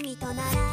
君となら